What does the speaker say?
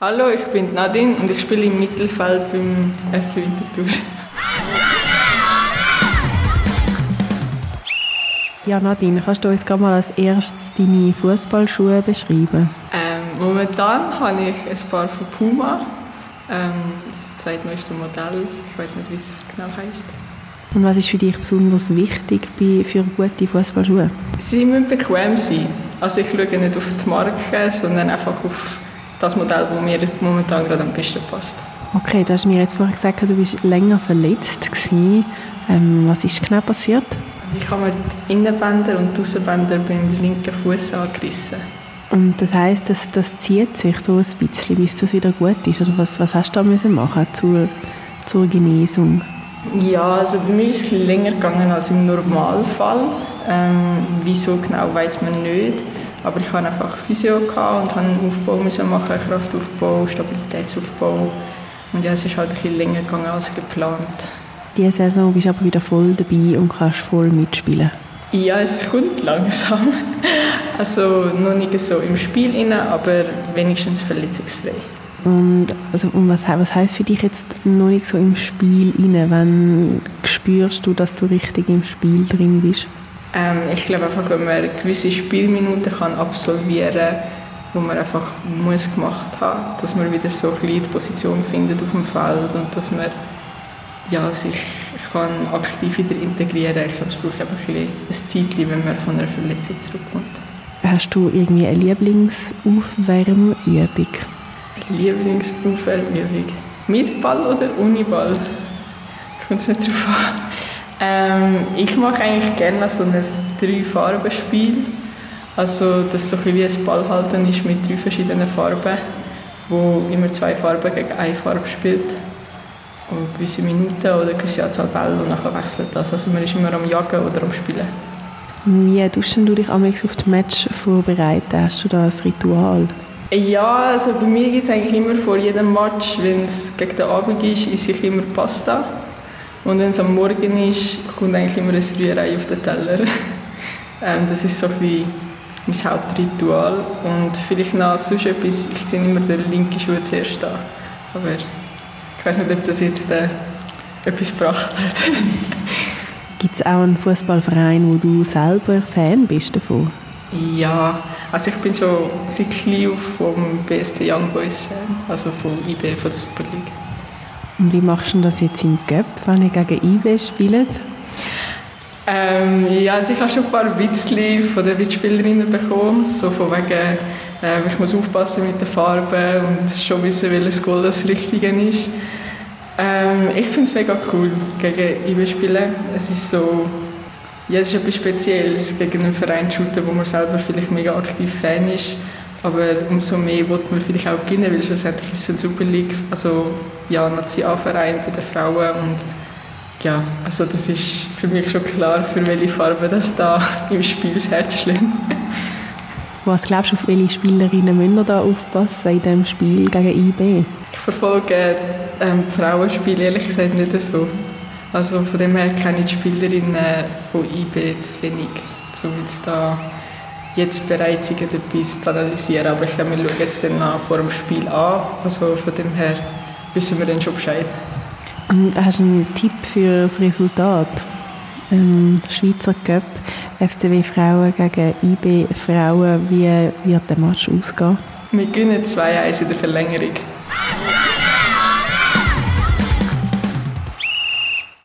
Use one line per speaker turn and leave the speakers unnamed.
Hallo, ich bin Nadine und ich spiele im Mittelfeld beim FC Winterthur.
Ja, Nadine, kannst du uns gerade mal als erstes deine Fußballschuhe beschreiben?
Ähm, momentan habe ich ein paar von Puma. Ähm, das zweitneueste Modell. Ich weiß nicht, wie es genau heißt.
Und was ist für dich besonders wichtig bei, für gute Fußballschuhe?
Sie müssen bequem sein. Also ich schaue nicht auf die Marke, sondern einfach auf das Modell, das mir momentan gerade am besten passt.
Okay, du hast mir jetzt vorher gesagt, du bist länger verletzt Ähm, was ist genau passiert?
Also ich habe mir die Innenbänder und die Außenbänder beim linken Fuß angerissen.
Und das heisst, dass das zieht sich so ein bisschen, bis das wieder gut ist? Oder was, was hast du da müssen machen zur, zur Genesung?
Ja, also bei mir ist es länger gegangen als im Normalfall. Ähm, wieso genau weiß man nicht. Aber ich hatte einfach Physio und musste einen Aufbau müssen machen, Kraftaufbau, Stabilitätsaufbau. Und ja, es ist halt ein bisschen länger gegangen als geplant.
Diese Saison bist du aber wieder voll dabei und kannst voll mitspielen.
Ja, es kommt langsam. Also noch nicht so im Spiel rein, aber wenigstens verletzungsfrei.
Und, also, und was, was heisst für dich jetzt noch nicht so im Spiel rein? Wann spürst du, dass du richtig im Spiel drin bist?
Ähm, ich glaube einfach, wenn man gewisse Spielminuten kann absolvieren kann, wo man einfach muss gemacht haben, dass man wieder so ein die Position findet auf dem Feld und dass man ja, sich kann aktiv wieder integrieren kann. Ich glaube, es braucht einfach ein, ein Zeitchen, wenn man von einer Verletzung zurückkommt.
Hast du irgendwie eine Lieblingsaufwärmübung?
Lieblingsaufwärmübung? Mit Ball oder ohne Ball? Kommt es nicht darauf an. Ähm, ich mache eigentlich gerne so ein Drei-Farben-Spiel. Also, dass so ein wie ein Ballhalten ist mit drei verschiedenen Farben, wo immer zwei Farben gegen eine Farbe spielt. Und gewisse Minuten oder eine gewisse Anzahl Bälle und dann wechselt das. Also man ist immer am Jagen oder am Spielen.
Wie tust du dich auf das Match vorbereiten? Hast du da ein Ritual?
Ja, also bei mir gibt es eigentlich immer vor jedem Match, wenn es gegen den Abend ist, esse ich immer Pasta. Und wenn es am Morgen ist, kommt eigentlich immer ein Rührei auf den Teller. ähm, das ist so ein bisschen mein Hauptritual. Und vielleicht noch sonst etwas, ich ziehe immer den linken Schuh zuerst an. Aber ich weiß nicht, ob das jetzt äh, etwas gebracht hat.
Gibt es auch einen Fußballverein, wo du selber Fan bist davon?
Ja, also ich bin schon seit klein vom BSC Young Boys Fan, also vom IB, von der Super League.
Und wie machst du das jetzt im Göpp, wenn ihr gegen IB spielt?
Ähm, ja, also ich habe schon ein paar Witzli von den Mitspielerinnen bekommen, so von wegen, äh, ich muss aufpassen mit den Farben und schon wissen, welches Goal das Richtige ist. Ähm, ich finde es mega cool, gegen IB spielen. Es ist so, ja, es ist etwas Spezielles, gegen einen Verein zu shooten, wo man selber vielleicht mega aktiv Fan ist. Aber umso mehr wollte man vielleicht auch gewinnen, weil schlussendlich ist es eine Super League, also ja, Nationalverein bei den Frauen und ja, also das ist für mich schon klar, für welche Farbe das da im Spiel das Herz schlägt.
Was glaubst du, auf welche Spielerinnen müssen wir da aufpassen in diesem Spiel gegen IB?
Ich verfolge ähm, Frauenspiele ehrlich gesagt nicht so. Also von dem her kenne ich die Spielerinnen von IB zu wenig, um jetzt da jetzt bereit sind, etwas zu analysieren. Aber ich glaube, wir schauen jetzt dann vor dem Spiel an. Also von dem her wissen wir dann schon Bescheid.
Und hast du einen Tipp für das Resultat? Ähm, Schweizer Cup, FCW Frauen gegen IB Frauen, wie wird der Match ausgehen?
Wir gewinnen 2-1 in der Verlängerung.